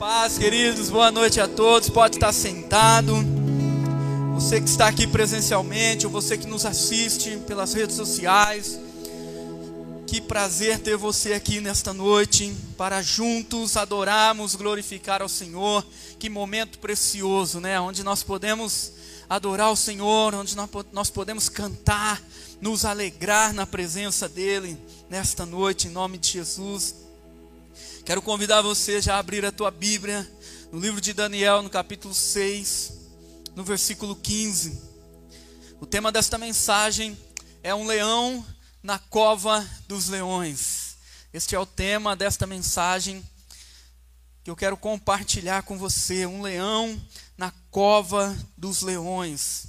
paz, queridos. Boa noite a todos. Pode estar sentado. Você que está aqui presencialmente, ou você que nos assiste pelas redes sociais. Que prazer ter você aqui nesta noite para juntos adorarmos, glorificar ao Senhor. Que momento precioso, né? Onde nós podemos adorar o Senhor, onde nós podemos cantar, nos alegrar na presença dEle nesta noite, em nome de Jesus. Quero convidar você já a abrir a tua Bíblia no livro de Daniel, no capítulo 6, no versículo 15. O tema desta mensagem é um leão na cova dos leões. Este é o tema desta mensagem que eu quero compartilhar com você, um leão na cova dos leões.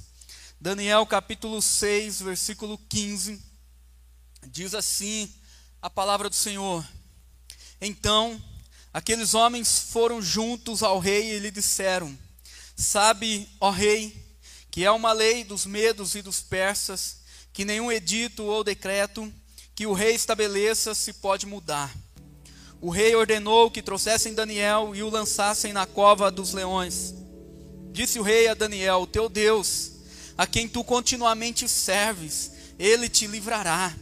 Daniel capítulo 6, versículo 15, diz assim a palavra do Senhor: então, aqueles homens foram juntos ao rei e lhe disseram: Sabe, ó rei, que é uma lei dos medos e dos persas, que nenhum edito ou decreto que o rei estabeleça se pode mudar. O rei ordenou que trouxessem Daniel e o lançassem na cova dos leões. Disse o rei a Daniel: Teu Deus, a quem tu continuamente serves, ele te livrará.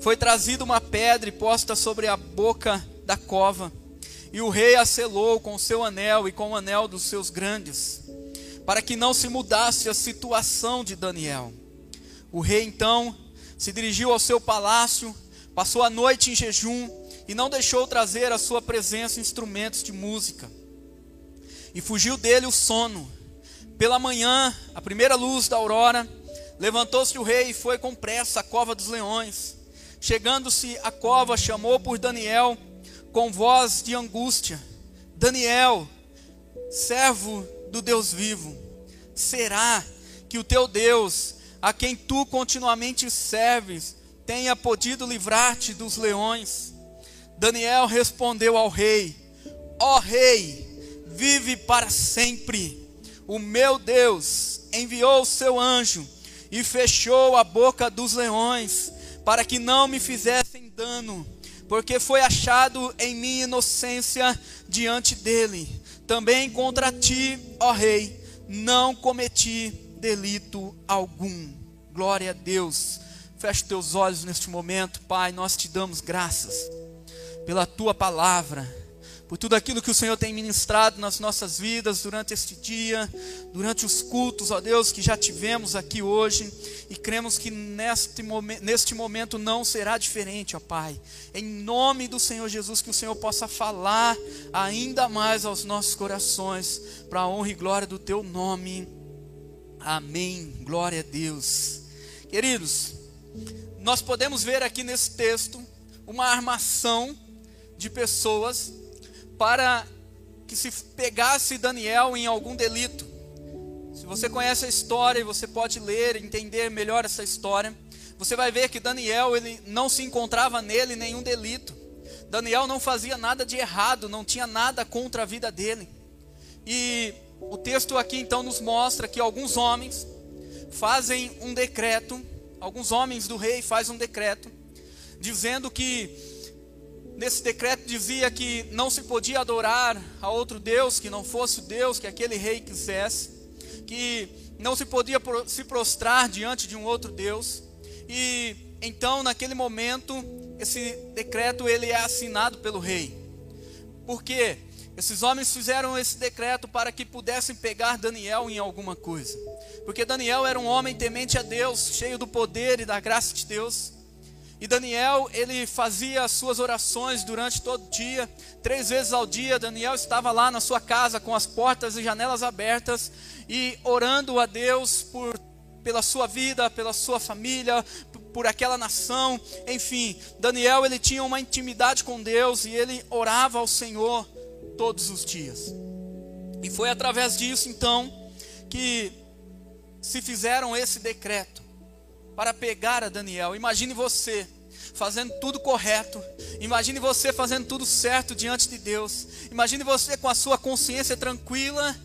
Foi trazida uma pedra e posta sobre a boca da cova. E o rei a selou com o seu anel e com o anel dos seus grandes, para que não se mudasse a situação de Daniel. O rei então se dirigiu ao seu palácio, passou a noite em jejum e não deixou trazer à sua presença instrumentos de música. E fugiu dele o sono. Pela manhã, a primeira luz da aurora, levantou-se o rei e foi com pressa à cova dos leões. Chegando-se à cova, chamou por Daniel com voz de angústia: Daniel, servo do Deus vivo, será que o teu Deus, a quem tu continuamente serves, tenha podido livrar-te dos leões? Daniel respondeu ao rei: Ó oh, rei, vive para sempre. O meu Deus enviou o seu anjo e fechou a boca dos leões, para que não me fizessem dano porque foi achado em minha inocência diante dele. Também contra ti, ó rei, não cometi delito algum. Glória a Deus. Feche teus olhos neste momento, Pai. Nós te damos graças pela tua palavra por tudo aquilo que o Senhor tem ministrado nas nossas vidas durante este dia, durante os cultos, ó Deus, que já tivemos aqui hoje, e cremos que neste, momen neste momento não será diferente, ó Pai. Em nome do Senhor Jesus, que o Senhor possa falar ainda mais aos nossos corações, para a honra e glória do Teu nome. Amém. Glória a Deus. Queridos, nós podemos ver aqui nesse texto uma armação de pessoas para que se pegasse Daniel em algum delito. Se você conhece a história e você pode ler, entender melhor essa história, você vai ver que Daniel ele não se encontrava nele nenhum delito. Daniel não fazia nada de errado, não tinha nada contra a vida dele. E o texto aqui então nos mostra que alguns homens fazem um decreto, alguns homens do rei fazem um decreto dizendo que nesse decreto dizia que não se podia adorar a outro Deus que não fosse o Deus que aquele rei quisesse, que não se podia se prostrar diante de um outro Deus. E então, naquele momento, esse decreto ele é assinado pelo rei. Por quê? Esses homens fizeram esse decreto para que pudessem pegar Daniel em alguma coisa. Porque Daniel era um homem temente a Deus, cheio do poder e da graça de Deus. E Daniel, ele fazia as suas orações durante todo o dia, três vezes ao dia. Daniel estava lá na sua casa com as portas e janelas abertas e orando a Deus por pela sua vida, pela sua família, por aquela nação, enfim. Daniel, ele tinha uma intimidade com Deus e ele orava ao Senhor todos os dias. E foi através disso então que se fizeram esse decreto para pegar a Daniel. Imagine você fazendo tudo correto. Imagine você fazendo tudo certo diante de Deus. Imagine você com a sua consciência tranquila,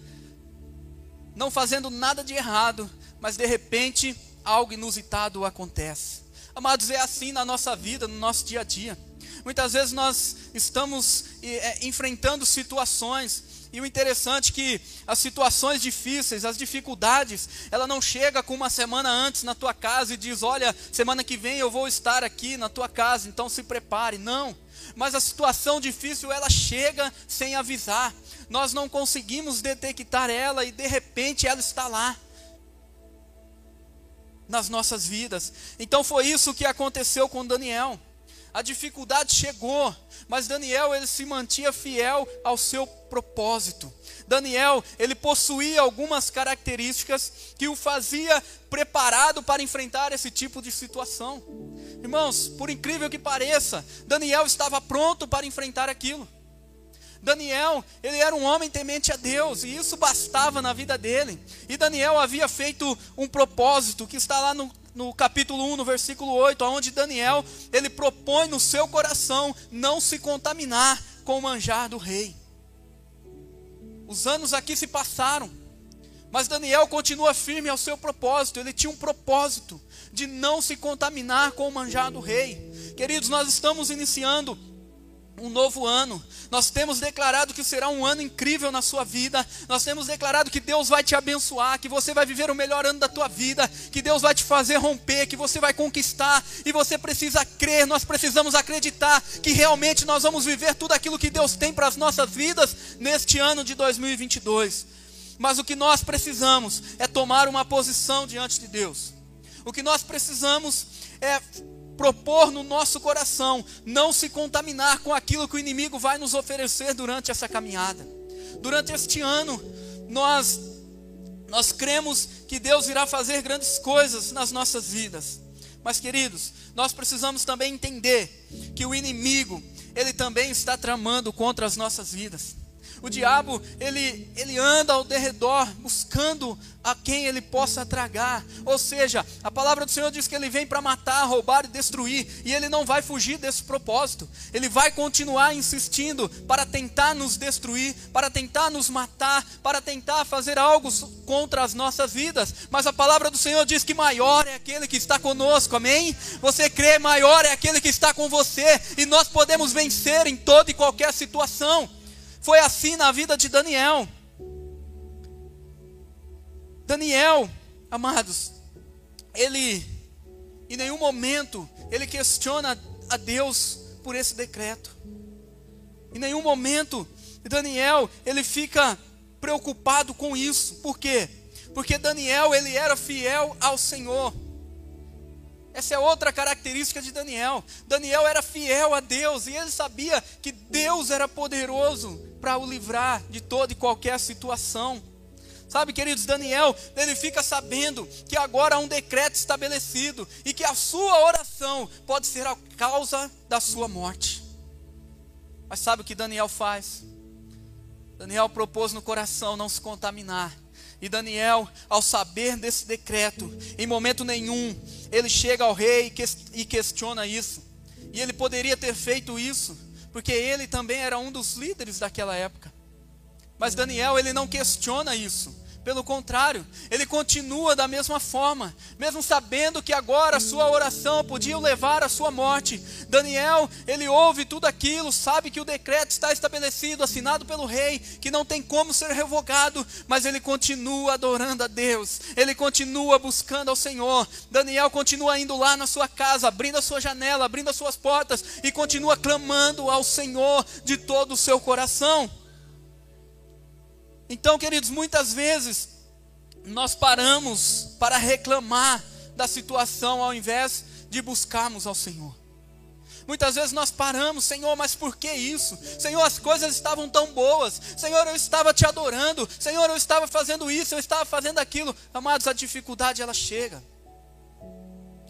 não fazendo nada de errado, mas de repente algo inusitado acontece. Amados, é assim na nossa vida, no nosso dia a dia. Muitas vezes nós estamos é, enfrentando situações E o interessante é que as situações difíceis, as dificuldades, ela não chega com uma semana antes na tua casa e diz: "Olha, semana que vem eu vou estar aqui na tua casa, então se prepare". Não. Mas a situação difícil ela chega sem avisar. Nós não conseguimos detectar ela e de repente ela está lá nas nossas vidas. Então foi isso que aconteceu com Daniel. A dificuldade chegou, mas Daniel ele se mantinha fiel ao seu propósito. Daniel, ele possuía algumas características que o fazia preparado para enfrentar esse tipo de situação. Irmãos, por incrível que pareça, Daniel estava pronto para enfrentar aquilo. Daniel, ele era um homem temente a Deus, e isso bastava na vida dele. E Daniel havia feito um propósito que está lá no no capítulo 1, no versículo 8, onde Daniel, ele propõe no seu coração não se contaminar com o manjar do rei. Os anos aqui se passaram, mas Daniel continua firme ao seu propósito, ele tinha um propósito de não se contaminar com o manjar do rei. Queridos, nós estamos iniciando um novo ano. Nós temos declarado que será um ano incrível na sua vida. Nós temos declarado que Deus vai te abençoar, que você vai viver o melhor ano da tua vida, que Deus vai te fazer romper, que você vai conquistar. E você precisa crer, nós precisamos acreditar que realmente nós vamos viver tudo aquilo que Deus tem para as nossas vidas neste ano de 2022. Mas o que nós precisamos é tomar uma posição diante de Deus. O que nós precisamos é propor no nosso coração não se contaminar com aquilo que o inimigo vai nos oferecer durante essa caminhada. Durante este ano, nós nós cremos que Deus irá fazer grandes coisas nas nossas vidas. Mas queridos, nós precisamos também entender que o inimigo, ele também está tramando contra as nossas vidas. O diabo, ele, ele anda ao derredor buscando a quem ele possa tragar. Ou seja, a palavra do Senhor diz que ele vem para matar, roubar e destruir, e ele não vai fugir desse propósito. Ele vai continuar insistindo para tentar nos destruir, para tentar nos matar, para tentar fazer algo contra as nossas vidas. Mas a palavra do Senhor diz que maior é aquele que está conosco. Amém? Você crê maior é aquele que está com você, e nós podemos vencer em toda e qualquer situação. Foi assim na vida de Daniel. Daniel, amados, ele em nenhum momento ele questiona a Deus por esse decreto. Em nenhum momento Daniel ele fica preocupado com isso. Por quê? Porque Daniel ele era fiel ao Senhor. Essa é outra característica de Daniel. Daniel era fiel a Deus e ele sabia que Deus era poderoso para o livrar de toda e qualquer situação. Sabe, queridos, Daniel, ele fica sabendo que agora há um decreto estabelecido e que a sua oração pode ser a causa da sua morte. Mas sabe o que Daniel faz? Daniel propôs no coração não se contaminar. E Daniel, ao saber desse decreto, em momento nenhum, ele chega ao rei e questiona isso. E ele poderia ter feito isso, porque ele também era um dos líderes daquela época. Mas Daniel, ele não questiona isso. Pelo contrário, ele continua da mesma forma, mesmo sabendo que agora a sua oração podia levar à sua morte. Daniel, ele ouve tudo aquilo, sabe que o decreto está estabelecido, assinado pelo rei, que não tem como ser revogado, mas ele continua adorando a Deus, ele continua buscando ao Senhor. Daniel continua indo lá na sua casa, abrindo a sua janela, abrindo as suas portas e continua clamando ao Senhor de todo o seu coração. Então, queridos, muitas vezes nós paramos para reclamar da situação ao invés de buscarmos ao Senhor. Muitas vezes nós paramos, Senhor, mas por que isso? Senhor, as coisas estavam tão boas. Senhor, eu estava te adorando. Senhor, eu estava fazendo isso, eu estava fazendo aquilo. Amados, a dificuldade ela chega.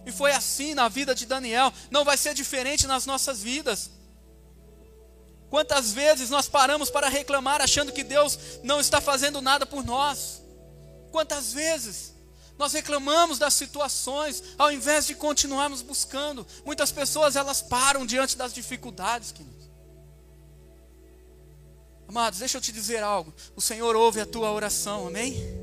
E foi assim na vida de Daniel, não vai ser diferente nas nossas vidas. Quantas vezes nós paramos para reclamar achando que Deus não está fazendo nada por nós? Quantas vezes nós reclamamos das situações ao invés de continuarmos buscando? Muitas pessoas elas param diante das dificuldades, queridos. Amados, deixa eu te dizer algo. O Senhor ouve a tua oração, amém?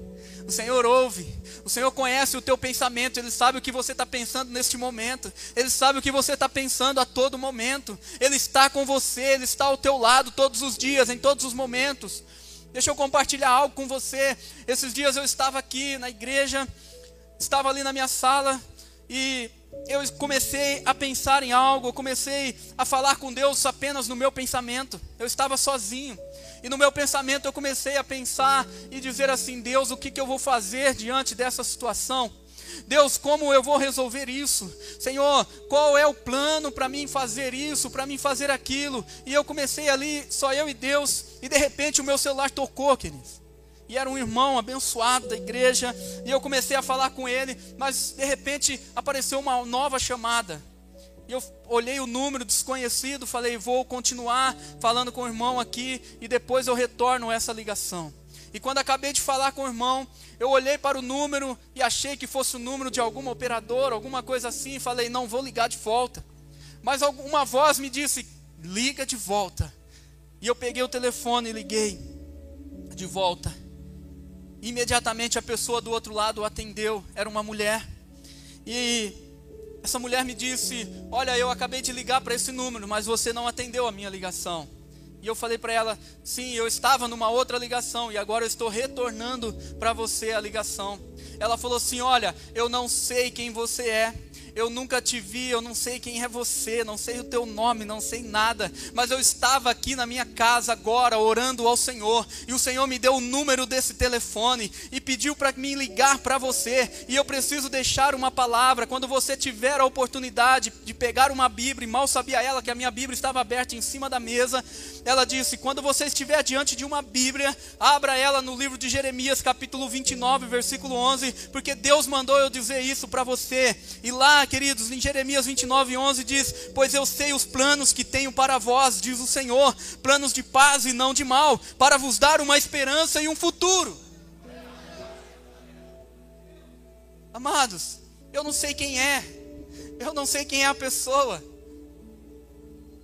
O Senhor ouve, o Senhor conhece o teu pensamento, Ele sabe o que você está pensando neste momento, Ele sabe o que você está pensando a todo momento, Ele está com você, Ele está ao teu lado todos os dias, em todos os momentos. Deixa eu compartilhar algo com você. Esses dias eu estava aqui na igreja, estava ali na minha sala e eu comecei a pensar em algo, eu comecei a falar com Deus apenas no meu pensamento. Eu estava sozinho. E no meu pensamento eu comecei a pensar e dizer assim: Deus, o que, que eu vou fazer diante dessa situação? Deus, como eu vou resolver isso? Senhor, qual é o plano para mim fazer isso, para mim fazer aquilo? E eu comecei ali, só eu e Deus, e de repente o meu celular tocou, queridos. E era um irmão abençoado da igreja, e eu comecei a falar com ele, mas de repente apareceu uma nova chamada. E eu olhei o número desconhecido, falei, vou continuar falando com o irmão aqui e depois eu retorno essa ligação. E quando acabei de falar com o irmão, eu olhei para o número e achei que fosse o número de alguma operadora, alguma coisa assim, e falei, não vou ligar de volta. Mas uma voz me disse, liga de volta. E eu peguei o telefone e liguei de volta. Imediatamente a pessoa do outro lado atendeu, era uma mulher. E essa mulher me disse: Olha, eu acabei de ligar para esse número, mas você não atendeu a minha ligação. E eu falei para ela: Sim, eu estava numa outra ligação e agora eu estou retornando para você a ligação. Ela falou assim: Olha, eu não sei quem você é, eu nunca te vi, eu não sei quem é você, não sei o teu nome, não sei nada, mas eu estava aqui na minha casa agora orando ao Senhor, e o Senhor me deu o número desse telefone e pediu para mim ligar para você, e eu preciso deixar uma palavra. Quando você tiver a oportunidade de pegar uma Bíblia, e mal sabia ela que a minha Bíblia estava aberta em cima da mesa, ela disse: Quando você estiver diante de uma Bíblia, abra ela no livro de Jeremias, capítulo 29, versículo 11, porque Deus mandou eu dizer isso para você, e lá queridos, em Jeremias 29, 11 diz: Pois eu sei os planos que tenho para vós, diz o Senhor, planos de paz e não de mal, para vos dar uma esperança e um futuro. Amados, eu não sei quem é, eu não sei quem é a pessoa,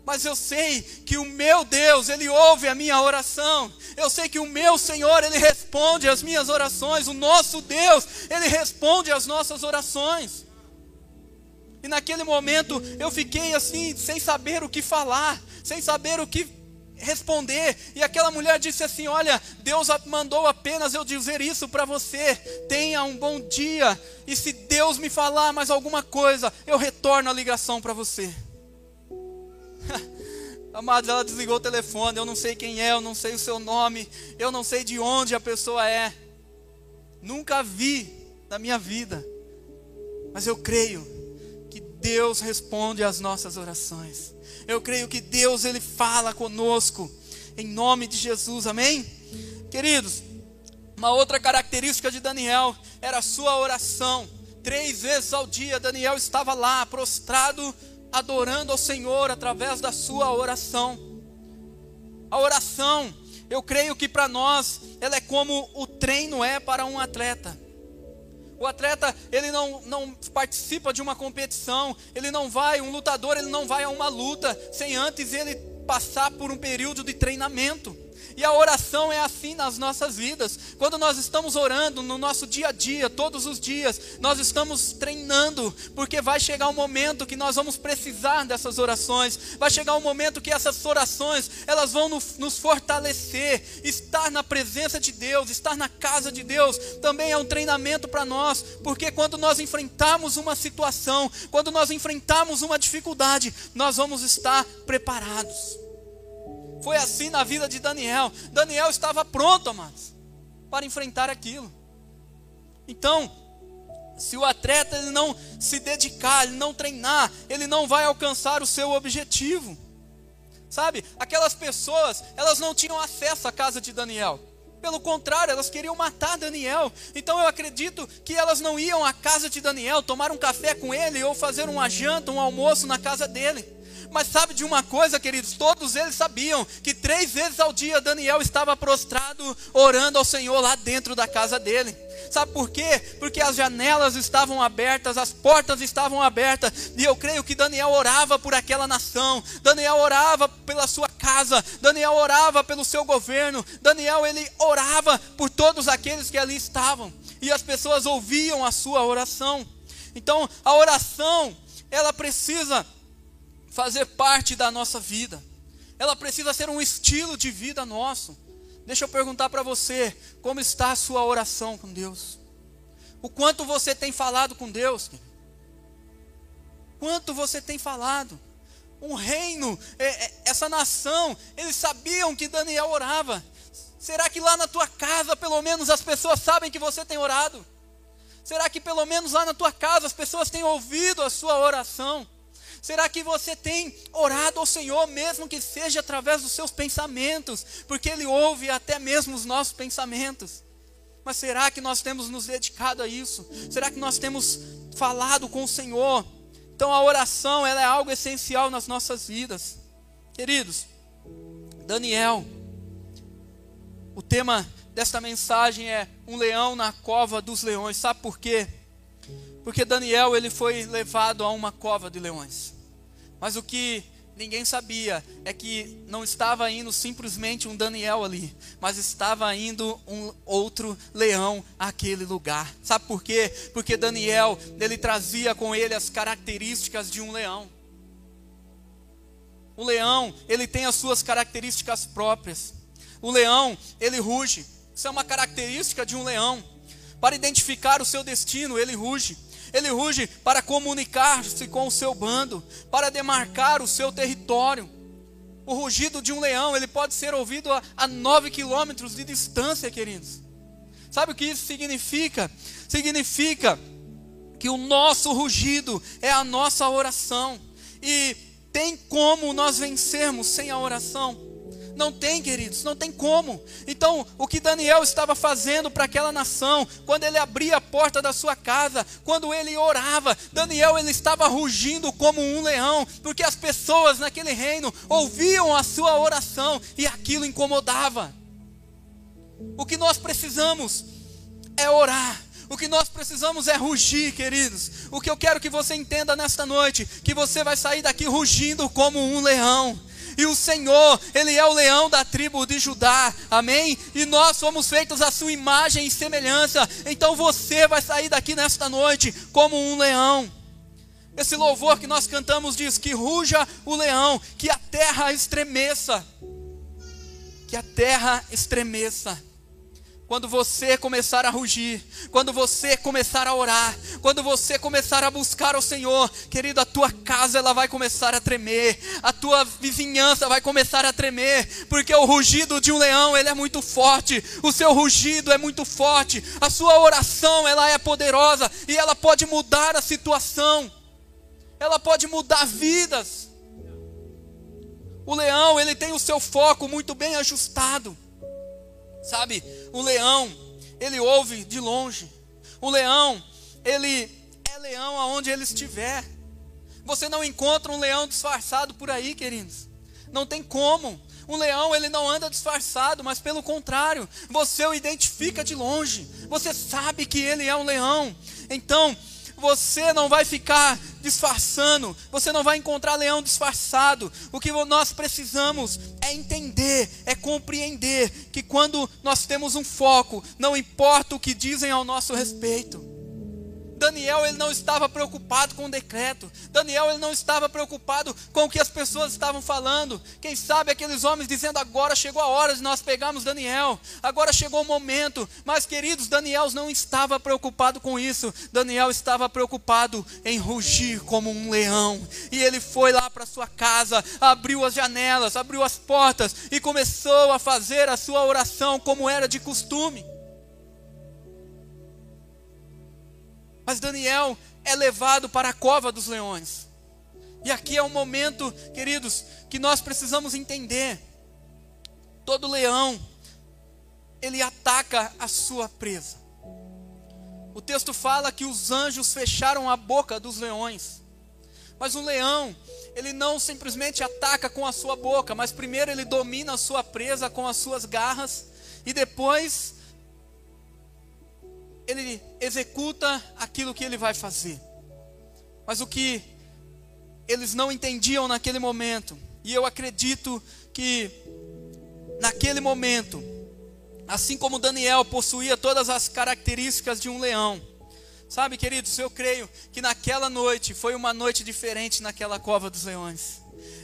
mas eu sei que o meu Deus, Ele ouve a minha oração. Eu sei que o meu Senhor, Ele responde às minhas orações. O nosso Deus, Ele responde às nossas orações. E naquele momento eu fiquei assim, sem saber o que falar, sem saber o que responder. E aquela mulher disse assim: Olha, Deus mandou apenas eu dizer isso para você. Tenha um bom dia. E se Deus me falar mais alguma coisa, eu retorno a ligação para você. Amados, ela desligou o telefone. Eu não sei quem é, eu não sei o seu nome, eu não sei de onde a pessoa é. Nunca vi na minha vida. Mas eu creio Deus responde às nossas orações. Eu creio que Deus ele fala conosco em nome de Jesus. Amém? Queridos, uma outra característica de Daniel era a sua oração. Três vezes ao dia Daniel estava lá prostrado adorando ao Senhor através da sua oração. A oração, eu creio que para nós ela é como o treino é para um atleta. O atleta, ele não, não participa de uma competição, ele não vai, um lutador, ele não vai a uma luta sem antes ele passar por um período de treinamento. E a oração é assim nas nossas vidas. Quando nós estamos orando no nosso dia a dia, todos os dias, nós estamos treinando, porque vai chegar um momento que nós vamos precisar dessas orações. Vai chegar um momento que essas orações, elas vão nos fortalecer. Estar na presença de Deus, estar na casa de Deus, também é um treinamento para nós, porque quando nós enfrentarmos uma situação, quando nós enfrentarmos uma dificuldade, nós vamos estar preparados. Foi assim na vida de Daniel. Daniel estava pronto, amados, para enfrentar aquilo. Então, se o atleta ele não se dedicar, ele não treinar, ele não vai alcançar o seu objetivo. Sabe? Aquelas pessoas, elas não tinham acesso à casa de Daniel. Pelo contrário, elas queriam matar Daniel. Então eu acredito que elas não iam à casa de Daniel tomar um café com ele ou fazer uma janta, um almoço na casa dele. Mas sabe de uma coisa, queridos? Todos eles sabiam que três vezes ao dia Daniel estava prostrado, orando ao Senhor lá dentro da casa dele. Sabe por quê? Porque as janelas estavam abertas, as portas estavam abertas, e eu creio que Daniel orava por aquela nação, Daniel orava pela sua casa, Daniel orava pelo seu governo, Daniel ele orava por todos aqueles que ali estavam, e as pessoas ouviam a sua oração. Então, a oração, ela precisa fazer parte da nossa vida. Ela precisa ser um estilo de vida nosso. Deixa eu perguntar para você, como está a sua oração com Deus? O quanto você tem falado com Deus? Quanto você tem falado? Um reino, é, é, essa nação, eles sabiam que Daniel orava. Será que lá na tua casa, pelo menos, as pessoas sabem que você tem orado? Será que pelo menos lá na tua casa as pessoas têm ouvido a sua oração? Será que você tem orado ao Senhor, mesmo que seja através dos seus pensamentos, porque Ele ouve até mesmo os nossos pensamentos? Mas será que nós temos nos dedicado a isso? Será que nós temos falado com o Senhor? Então a oração ela é algo essencial nas nossas vidas. Queridos, Daniel, o tema desta mensagem é um leão na cova dos leões. Sabe por quê? Porque Daniel ele foi levado a uma cova de leões. Mas o que ninguém sabia é que não estava indo simplesmente um Daniel ali, mas estava indo um outro leão àquele lugar. Sabe por quê? Porque Daniel, ele trazia com ele as características de um leão. O leão, ele tem as suas características próprias. O leão, ele ruge. Isso é uma característica de um leão. Para identificar o seu destino, ele ruge. Ele ruge para comunicar-se com o seu bando, para demarcar o seu território. O rugido de um leão, ele pode ser ouvido a, a nove quilômetros de distância, queridos. Sabe o que isso significa? Significa que o nosso rugido é a nossa oração. E tem como nós vencermos sem a oração? Não tem, queridos, não tem como. Então, o que Daniel estava fazendo para aquela nação, quando ele abria a porta da sua casa, quando ele orava, Daniel ele estava rugindo como um leão, porque as pessoas naquele reino ouviam a sua oração e aquilo incomodava. O que nós precisamos é orar. O que nós precisamos é rugir, queridos. O que eu quero que você entenda nesta noite, que você vai sair daqui rugindo como um leão e o Senhor, Ele é o leão da tribo de Judá, amém? E nós somos feitos à sua imagem e semelhança, então você vai sair daqui nesta noite como um leão. Esse louvor que nós cantamos diz: que ruja o leão, que a terra estremeça, que a terra estremeça. Quando você começar a rugir, quando você começar a orar, quando você começar a buscar o Senhor, querido, a tua casa ela vai começar a tremer, a tua vizinhança vai começar a tremer, porque o rugido de um leão, ele é muito forte, o seu rugido é muito forte, a sua oração, ela é poderosa e ela pode mudar a situação. Ela pode mudar vidas. O leão, ele tem o seu foco muito bem ajustado. Sabe, o leão, ele ouve de longe. O leão, ele é leão aonde ele estiver. Você não encontra um leão disfarçado por aí, queridos. Não tem como. Um leão, ele não anda disfarçado, mas pelo contrário, você o identifica de longe. Você sabe que ele é um leão. Então, você não vai ficar disfarçando, você não vai encontrar leão disfarçado. O que nós precisamos é entender, é compreender que quando nós temos um foco, não importa o que dizem ao nosso respeito. Daniel ele não estava preocupado com o decreto. Daniel ele não estava preocupado com o que as pessoas estavam falando. Quem sabe aqueles homens dizendo agora chegou a hora de nós pegarmos Daniel. Agora chegou o momento. Mas queridos, Daniel não estava preocupado com isso. Daniel estava preocupado em rugir como um leão. E ele foi lá para sua casa, abriu as janelas, abriu as portas e começou a fazer a sua oração como era de costume. Mas Daniel é levado para a cova dos leões. E aqui é um momento, queridos, que nós precisamos entender. Todo leão, ele ataca a sua presa. O texto fala que os anjos fecharam a boca dos leões. Mas um leão, ele não simplesmente ataca com a sua boca, mas primeiro ele domina a sua presa com as suas garras e depois ele executa aquilo que ele vai fazer. Mas o que eles não entendiam naquele momento, e eu acredito que naquele momento, assim como Daniel possuía todas as características de um leão, sabe, queridos, eu creio que naquela noite foi uma noite diferente naquela cova dos leões.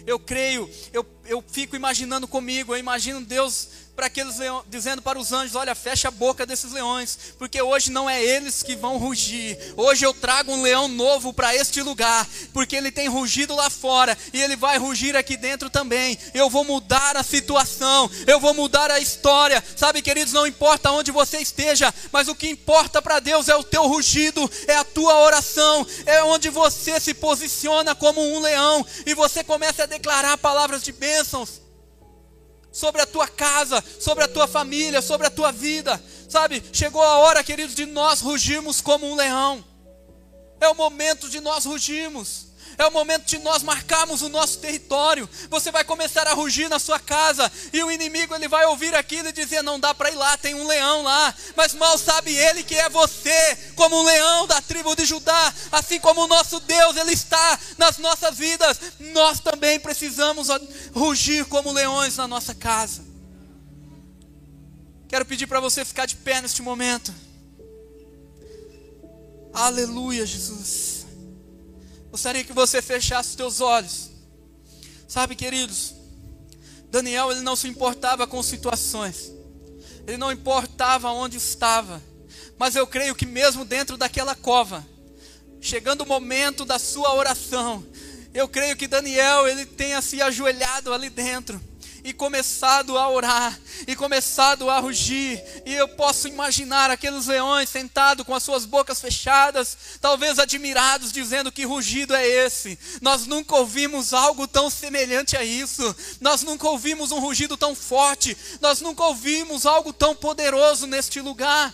Eu creio, eu eu fico imaginando comigo, eu imagino Deus para aqueles leões, dizendo para os anjos: Olha, fecha a boca desses leões, porque hoje não é eles que vão rugir. Hoje eu trago um leão novo para este lugar, porque ele tem rugido lá fora e ele vai rugir aqui dentro também. Eu vou mudar a situação, eu vou mudar a história. Sabe, queridos, não importa onde você esteja, mas o que importa para Deus é o teu rugido, é a tua oração, é onde você se posiciona como um leão e você começa a declarar palavras de bênçãos sobre a tua casa, sobre a tua família, sobre a tua vida. Sabe, chegou a hora, queridos, de nós rugirmos como um leão. É o momento de nós rugirmos. É o momento de nós marcarmos o nosso território. Você vai começar a rugir na sua casa e o inimigo ele vai ouvir aquilo e dizer: "Não dá para ir lá, tem um leão lá". Mas mal sabe ele que é você, como um leão da tribo de Judá, assim como o nosso Deus ele está nas nossas vidas. Nós também precisamos rugir como leões na nossa casa. Quero pedir para você ficar de pé neste momento. Aleluia, Jesus. Gostaria que você fechasse os teus olhos. Sabe, queridos, Daniel ele não se importava com situações. Ele não importava onde estava. Mas eu creio que mesmo dentro daquela cova, chegando o momento da sua oração, eu creio que Daniel ele tenha se ajoelhado ali dentro e começado a orar, e começado a rugir, e eu posso imaginar aqueles leões sentados com as suas bocas fechadas, talvez admirados, dizendo que rugido é esse. Nós nunca ouvimos algo tão semelhante a isso, nós nunca ouvimos um rugido tão forte, nós nunca ouvimos algo tão poderoso neste lugar.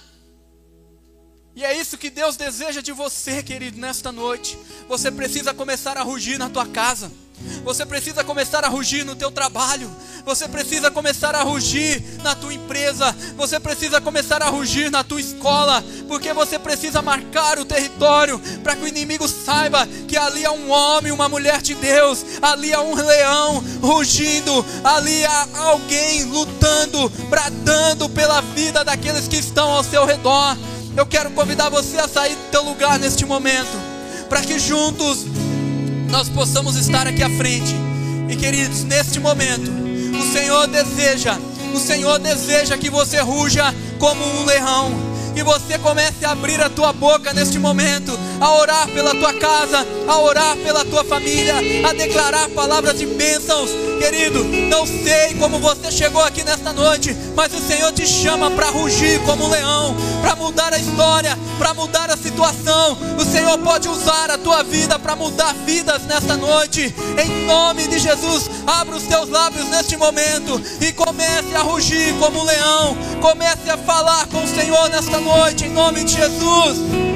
E é isso que Deus deseja de você, querido, nesta noite. Você precisa começar a rugir na tua casa. Você precisa começar a rugir no teu trabalho. Você precisa começar a rugir na tua empresa. Você precisa começar a rugir na tua escola, porque você precisa marcar o território para que o inimigo saiba que ali há um homem, uma mulher de Deus, ali há um leão rugindo, ali há alguém lutando, bradando pela vida daqueles que estão ao seu redor. Eu quero convidar você a sair do teu lugar neste momento, para que juntos nós possamos estar aqui à frente. E queridos, neste momento, o Senhor deseja, o Senhor deseja que você ruja como um leão que você comece a abrir a tua boca neste momento, a orar pela tua casa, a orar pela tua família, a declarar palavras de bênçãos. Querido, não sei como você chegou aqui nesta noite, mas o Senhor te chama para rugir como um leão, para mudar a história, para mudar a situação. O Senhor pode usar a tua vida para mudar vidas nesta noite. Em nome de Jesus, abra os teus lábios neste momento e comece a rugir como um leão. Comece a falar com o Senhor nesta noite em nome de Jesus.